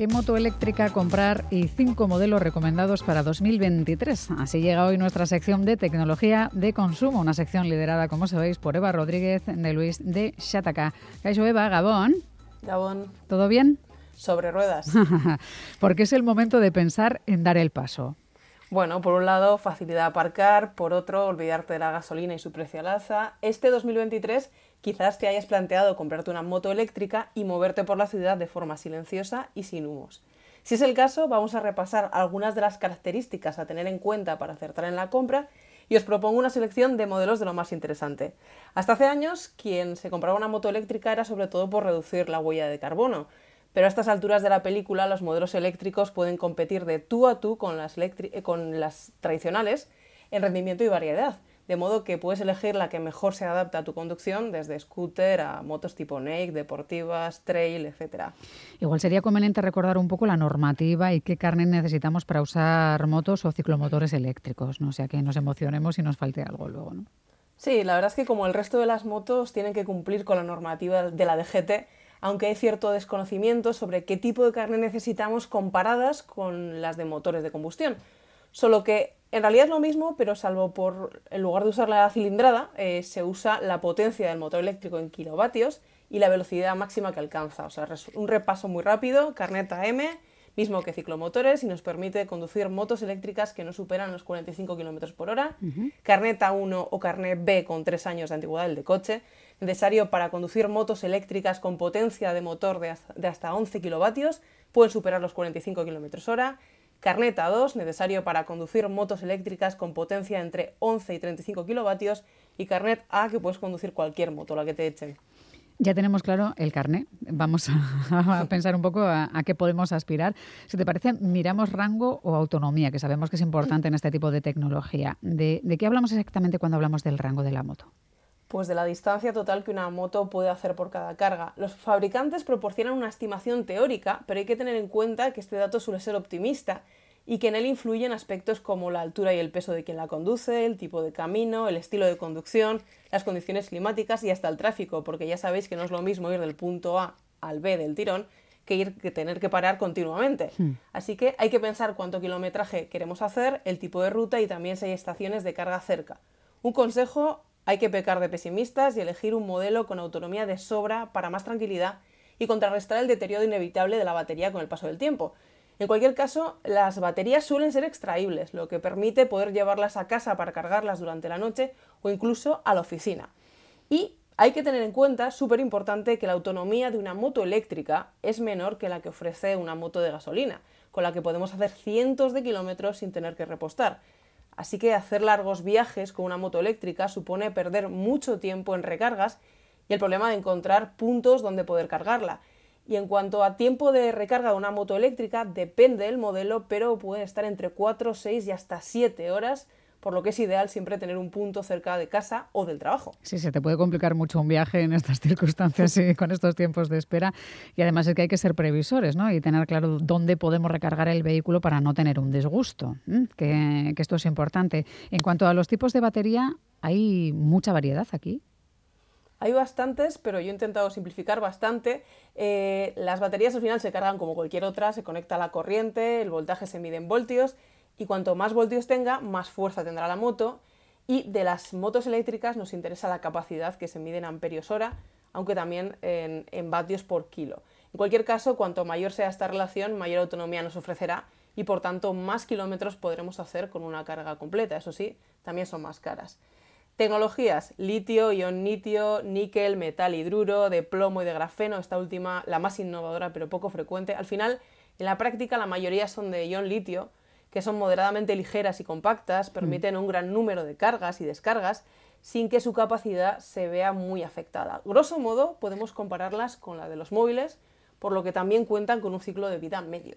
qué moto eléctrica comprar y cinco modelos recomendados para 2023. Así llega hoy nuestra sección de tecnología de consumo, una sección liderada, como sabéis, por Eva Rodríguez de Luis de Shataka. Caixo Eva, Gabón. Gabón. ¿Todo bien? Sobre ruedas. Porque es el momento de pensar en dar el paso. Bueno, por un lado, facilidad de aparcar, por otro, olvidarte de la gasolina y su precio al alza. Este 2023 quizás te hayas planteado comprarte una moto eléctrica y moverte por la ciudad de forma silenciosa y sin humos. Si es el caso, vamos a repasar algunas de las características a tener en cuenta para acertar en la compra y os propongo una selección de modelos de lo más interesante. Hasta hace años, quien se compraba una moto eléctrica era sobre todo por reducir la huella de carbono, pero a estas alturas de la película los modelos eléctricos pueden competir de tú a tú con las, eh, con las tradicionales en rendimiento y variedad, de modo que puedes elegir la que mejor se adapta a tu conducción, desde scooter a motos tipo Nike, deportivas, trail, etc. Igual sería conveniente recordar un poco la normativa y qué carne necesitamos para usar motos o ciclomotores eléctricos, ¿no? o sea que nos emocionemos y nos falte algo luego. ¿no? Sí, la verdad es que como el resto de las motos tienen que cumplir con la normativa de la DGT, aunque hay cierto desconocimiento sobre qué tipo de carne necesitamos comparadas con las de motores de combustión. Solo que en realidad es lo mismo, pero salvo por, en lugar de usar la cilindrada, eh, se usa la potencia del motor eléctrico en kilovatios y la velocidad máxima que alcanza. O sea, un repaso muy rápido, carneta M, mismo que ciclomotores, y nos permite conducir motos eléctricas que no superan los 45 km por hora, carneta 1 o carnet B con 3 años de antigüedad del de coche, necesario para conducir motos eléctricas con potencia de motor de hasta, 11 kilovatios, pueden superar los 45 km hora, carnet A2, necesario para conducir motos eléctricas con potencia entre 11 y 35 kilovatios, y carnet A, que puedes conducir cualquier moto, la que te echen. Ya tenemos claro el carnet. Vamos a, pensar un poco a, qué podemos aspirar. Si te parece, miramos rango o autonomía, que sabemos que es importante en este tipo de tecnología. ¿De, de qué hablamos exactamente cuando hablamos del rango de la moto? pues de la distancia total que una moto puede hacer por cada carga. Los fabricantes proporcionan una estimación teórica, pero hay que tener en cuenta que este dato suele ser optimista y que en él influyen aspectos como la altura y el peso de quien la conduce, el tipo de camino, el estilo de conducción, las condiciones climáticas y hasta el tráfico, porque ya sabéis que no es lo mismo ir del punto A al B del tirón que ir que tener que parar continuamente. Hmm. Así que hay que pensar cuánto kilometraje queremos hacer, el tipo de ruta y también si hay estaciones de carga cerca. Un consejo hay que pecar de pesimistas y elegir un modelo con autonomía de sobra para más tranquilidad y contrarrestar el deterioro inevitable de la batería con el paso del tiempo. En cualquier caso, las baterías suelen ser extraíbles, lo que permite poder llevarlas a casa para cargarlas durante la noche o incluso a la oficina. Y hay que tener en cuenta, súper importante, que la autonomía de una moto eléctrica es menor que la que ofrece una moto de gasolina, con la que podemos hacer cientos de kilómetros sin tener que repostar. Así que hacer largos viajes con una moto eléctrica supone perder mucho tiempo en recargas y el problema de encontrar puntos donde poder cargarla. Y en cuanto a tiempo de recarga de una moto eléctrica, depende del modelo, pero puede estar entre 4, 6 y hasta 7 horas por lo que es ideal siempre tener un punto cerca de casa o del trabajo. Sí, se te puede complicar mucho un viaje en estas circunstancias y con estos tiempos de espera. Y además es que hay que ser previsores ¿no? y tener claro dónde podemos recargar el vehículo para no tener un disgusto, que, esto es importante. En cuanto a los tipos de batería, hay mucha variedad aquí. Hay bastantes, pero yo he intentado simplificar bastante. Eh, las baterías al final se cargan como cualquier otra, se conecta a la corriente, el voltaje se mide en voltios y cuanto más voltios tenga, más fuerza tendrá la moto. Y de las motos eléctricas nos interesa la capacidad que se mide en amperios hora, aunque también en, en vatios por kilo. En cualquier caso, cuanto mayor sea esta relación, mayor autonomía nos ofrecerá y por tanto más kilómetros podremos hacer con una carga completa. Eso sí, también son más caras. Tecnologías, litio, ion litio, níquel, metal hidruro, de plomo y de grafeno, esta última la más innovadora pero poco frecuente. Al final, en la práctica la mayoría son de ion litio, que son moderadamente ligeras y compactas, mm. permiten un gran número de cargas y descargas sin que su capacidad se vea muy afectada. Grosso modo, podemos compararlas con la de los móviles, por lo que también cuentan con un ciclo de vida medio.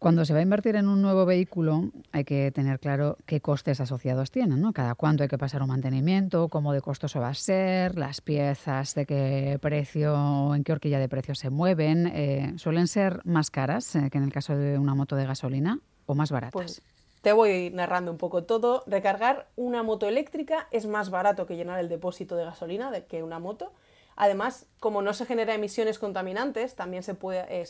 Cuando se va a invertir en un nuevo vehículo, hay que tener claro qué costes asociados tienen, ¿no? Cada cuánto hay que pasar un mantenimiento, cómo de costoso va a ser, las piezas, de qué precio, en qué horquilla de precios se mueven. Eh, ¿Suelen ser más caras eh, que en el caso de una moto de gasolina? o más baratas? Pues te voy narrando un poco todo. Recargar una moto eléctrica es más barato que llenar el depósito de gasolina de que una moto, Además, como no se genera emisiones contaminantes, también se, puede, eh,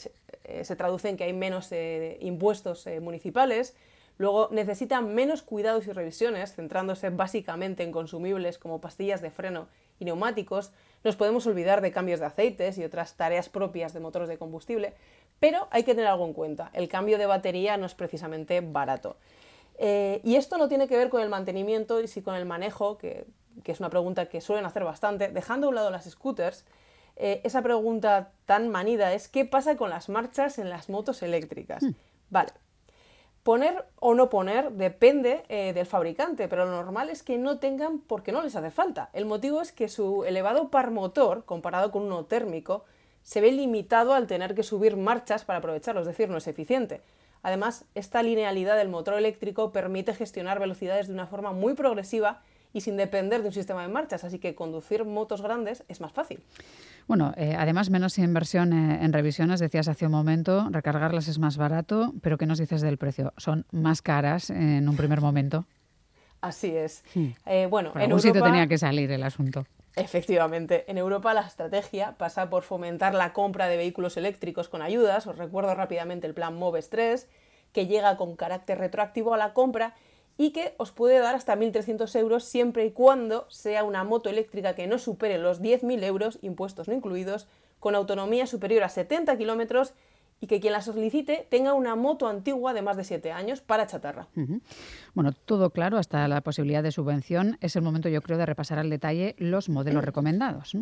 eh, se, traduce en que hay menos eh, impuestos municipales. Luego necesitan menos cuidados y revisiones, centrándose básicamente en consumibles como pastillas de freno y neumáticos. Nos podemos olvidar de cambios de aceites y otras tareas propias de motores de combustible, pero hay que tener algo en cuenta. El cambio de batería no es precisamente barato. y esto no tiene que ver con el mantenimiento y sí con el manejo, que que es una pregunta que suelen hacer bastante, dejando a un lado las scooters, eh, esa pregunta tan manida es ¿qué pasa con las marchas en las motos eléctricas? Hmm. Vale. Poner o no poner depende eh, del fabricante, pero lo normal es que no tengan porque no les hace falta. El motivo es que su elevado par motor, comparado con uno térmico, se ve limitado al tener que subir marchas para aprovecharlo, es decir, no es eficiente. Además, esta linealidad del motor eléctrico permite gestionar velocidades de una forma muy progresiva y sin depender de un sistema de marchas, así que conducir motos grandes es más fácil. Bueno, eh, además menos inversión eh, en revisiones, decías hace un momento, recargarlas es más barato, pero ¿qué nos dices del precio? ¿Son más caras en un primer momento? Así es. Hmm. Eh, bueno, en algún sitio tenía que salir el asunto. Efectivamente, en Europa la estrategia pasa por fomentar la compra de vehículos eléctricos con ayudas. Os recuerdo rápidamente el plan MOVES 3, que llega con carácter retroactivo a la compra y que os puede dar hasta 1.300 euros siempre y cuando sea una moto eléctrica que no supere los 10.000 euros, impuestos no incluidos, con autonomía superior a 70 kilómetros y que quien la solicite tenga una moto antigua de más de 7 años para chatarra. Bueno, todo claro, hasta la posibilidad de subvención. Es el momento, yo creo, de repasar al detalle los modelos recomendados.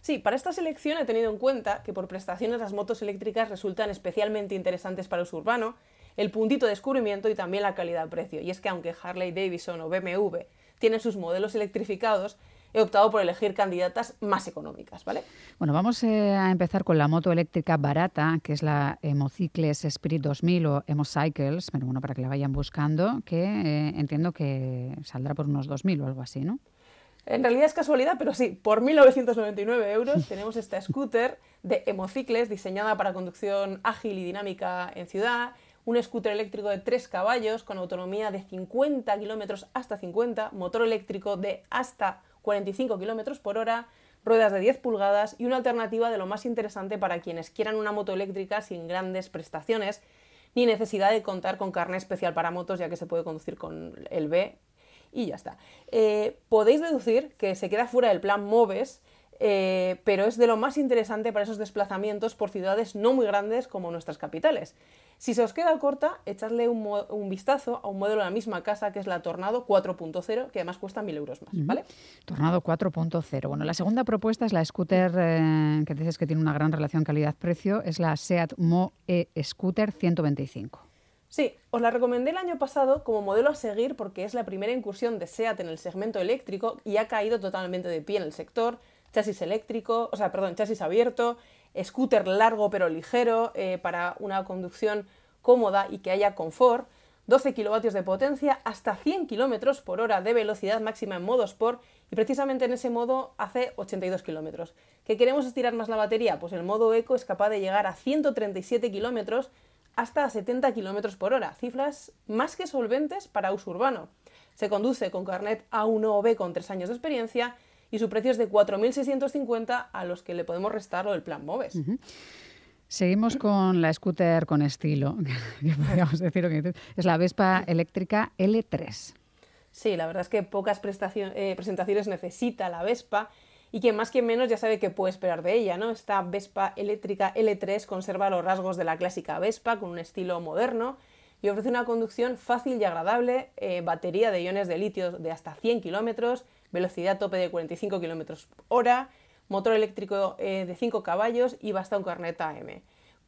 Sí, para esta selección he tenido en cuenta que por prestaciones las motos eléctricas resultan especialmente interesantes para el uso urbano el puntito de descubrimiento y también la calidad-precio. Y es que aunque Harley Davidson o BMW tienen sus modelos electrificados, he optado por elegir candidatas más económicas, ¿vale? Bueno, vamos eh, a empezar con la moto eléctrica barata, que es la Emocicles Spirit 2000 o Emocycles, pero bueno, para que la vayan buscando, que eh, entiendo que saldrá por unos 2.000 o algo así, ¿no? En realidad es casualidad, pero sí, por 1.999 euros tenemos esta scooter de Emocicles diseñada para conducción ágil y dinámica en ciudad, un scooter eléctrico de 3 caballos con autonomía de 50 km hasta 50, motor eléctrico de hasta 45 km por hora, ruedas de 10 pulgadas y una alternativa de lo más interesante para quienes quieran una moto eléctrica sin grandes prestaciones ni necesidad de contar con carne especial para motos ya que se puede conducir con el B y ya está. Eh, podéis deducir que se queda fuera del plan MOVES eh, pero es de lo más interesante para esos desplazamientos por ciudades no muy grandes como nuestras capitales. Si se os queda corta, echadle un, vistazo a un modelo de la misma casa que es la Tornado 4.0, que además cuesta 1.000 euros más, ¿vale? Tornado 4.0. Bueno, la segunda propuesta es la scooter eh, que dices que tiene una gran relación calidad-precio, es la Seat Mo E Scooter 125. Sí, os la recomendé el año pasado como modelo a seguir porque es la primera incursión de SEAT en el segmento eléctrico y ha caído totalmente de pie en el sector chasis eléctrico, o sea, perdón, chasis abierto, scooter largo pero ligero eh, para una conducción cómoda y que haya confort, 12 kilovatios de potencia, hasta 100 kilómetros por hora de velocidad máxima en modo Sport y precisamente en ese modo hace 82 kilómetros. ¿Que queremos estirar más la batería? Pues el modo Eco es capaz de llegar a 137 kilómetros hasta 70 kilómetros por hora, cifras más que solventes para uso urbano. Se conduce con carnet A1 o B con 3 años de experiencia y su precio es de 4.650 a los que le podemos restar lo del plan MOVES. Seguimos con la scooter con estilo, podríamos decir que es la Vespa eléctrica L3. Sí, la verdad es que pocas eh, presentaciones necesita la Vespa y que más que menos ya sabe qué puede esperar de ella, ¿no? Esta Vespa eléctrica L3 conserva los rasgos de la clásica Vespa con un estilo moderno y ofrece una conducción fácil y agradable, eh, batería de iones de litio de hasta 100 kilómetros, velocidad tope de 45 km hora, motor eléctrico eh, de 5 caballos y basta un carnet AM.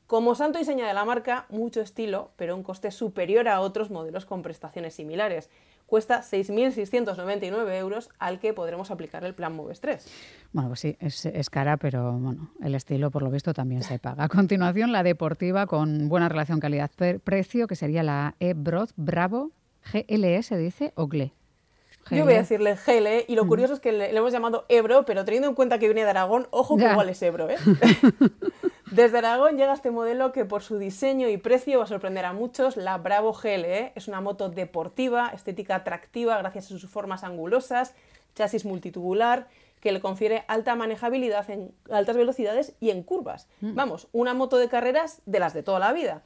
Como santo y seña de la marca, mucho estilo, pero un coste superior a otros modelos con prestaciones similares. Cuesta 6.699 euros al que podremos aplicar el plan Moves 3. Bueno, pues sí, es, cara, pero bueno, el estilo por lo visto también se paga. A continuación, la deportiva con buena relación calidad-precio, que sería la E-Broad Bravo GLS, dice, o Yo voy a decirle Gele, y lo mm. curioso es que le, hemos llamado Ebro, pero teniendo en cuenta que viene de Aragón, ojo que igual es Ebro, ¿eh? Desde Aragón llega este modelo que por su diseño y precio va a sorprender a muchos, la Bravo GLE. Es una moto deportiva, estética atractiva gracias a sus formas angulosas, chasis multitubular, que le confiere alta manejabilidad en altas velocidades y en curvas. Mm. Vamos, una moto de carreras de las de toda la vida.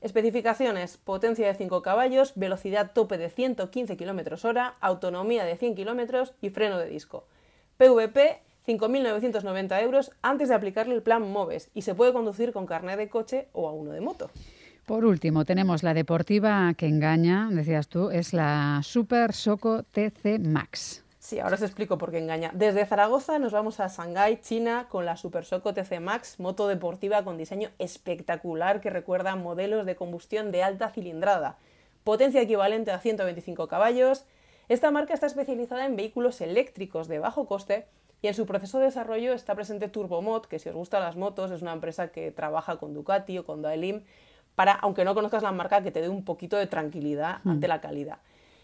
Especificaciones, potencia de 5 caballos, velocidad tope de 115 km hora, autonomía de 100 km y freno de disco. PVP 5.990 euros antes de aplicarle el plan MOVES y se puede conducir con carnet de coche o a uno de moto. Por último, tenemos la deportiva que engaña, decías tú, es la Super Soco TC Max. Sí, ahora os explico por qué engaña. Desde Zaragoza nos vamos a Shanghái, China, con la Super Soco TC Max, moto deportiva con diseño espectacular que recuerda modelos de combustión de alta cilindrada. Potencia equivalente a 125 caballos. Esta marca está especializada en vehículos eléctricos de bajo coste y en su proceso de desarrollo está presente Turbomod, que si os gustan las motos es una empresa que trabaja con Ducati o con Daelim para, aunque no conozcas la marca, que te dé un poquito de tranquilidad ante la calidad.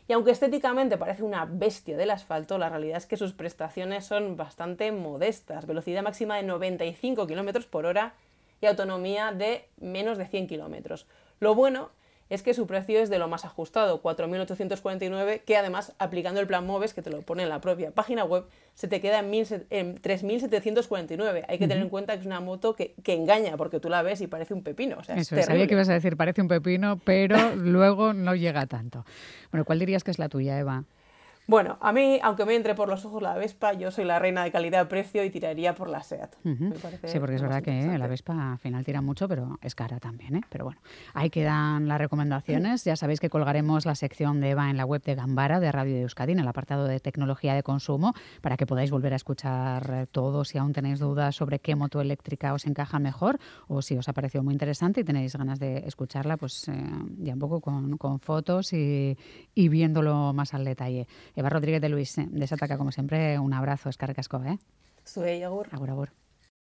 Y aunque estéticamente parece una bestia del asfalto, la realidad es que sus prestaciones son bastante modestas. Velocidad máxima de 95 km por hora y autonomía de menos de 100 km. Lo bueno es que su precio es de lo más ajustado, 4.849, que además aplicando el plan MOVES, que te lo pone en la propia página web, se te queda en, 3.749. Hay que tener en cuenta que es una moto que, engaña, porque tú la ves y parece un pepino. O sea, Eso, sabía que ibas a decir parece un pepino, pero luego no llega tanto. Bueno, ¿cuál dirías que es la tuya, Eva? Bueno, a mí, aunque me entre por los ojos la Vespa, yo soy la reina de calidad-precio y tiraría por la SEAT. sí, porque es verdad que la Vespa al final tira mucho, pero es cara también. ¿eh? Pero bueno, ahí quedan las recomendaciones. Ya sabéis que colgaremos la sección de Eva en la web de Gambara, de Radio de Euskadi, en el apartado de tecnología de consumo, para que podáis volver a escuchar todo si aún tenéis dudas sobre qué moto eléctrica os encaja mejor o si os ha parecido muy interesante y tenéis ganas de escucharla, pues eh, ya un poco con, con fotos y, y viéndolo más al detalle. Eva Rodríguez de Luis, de Sataka, como siempre, un abrazo, es casco, ¿eh? Agur. Agur, agur.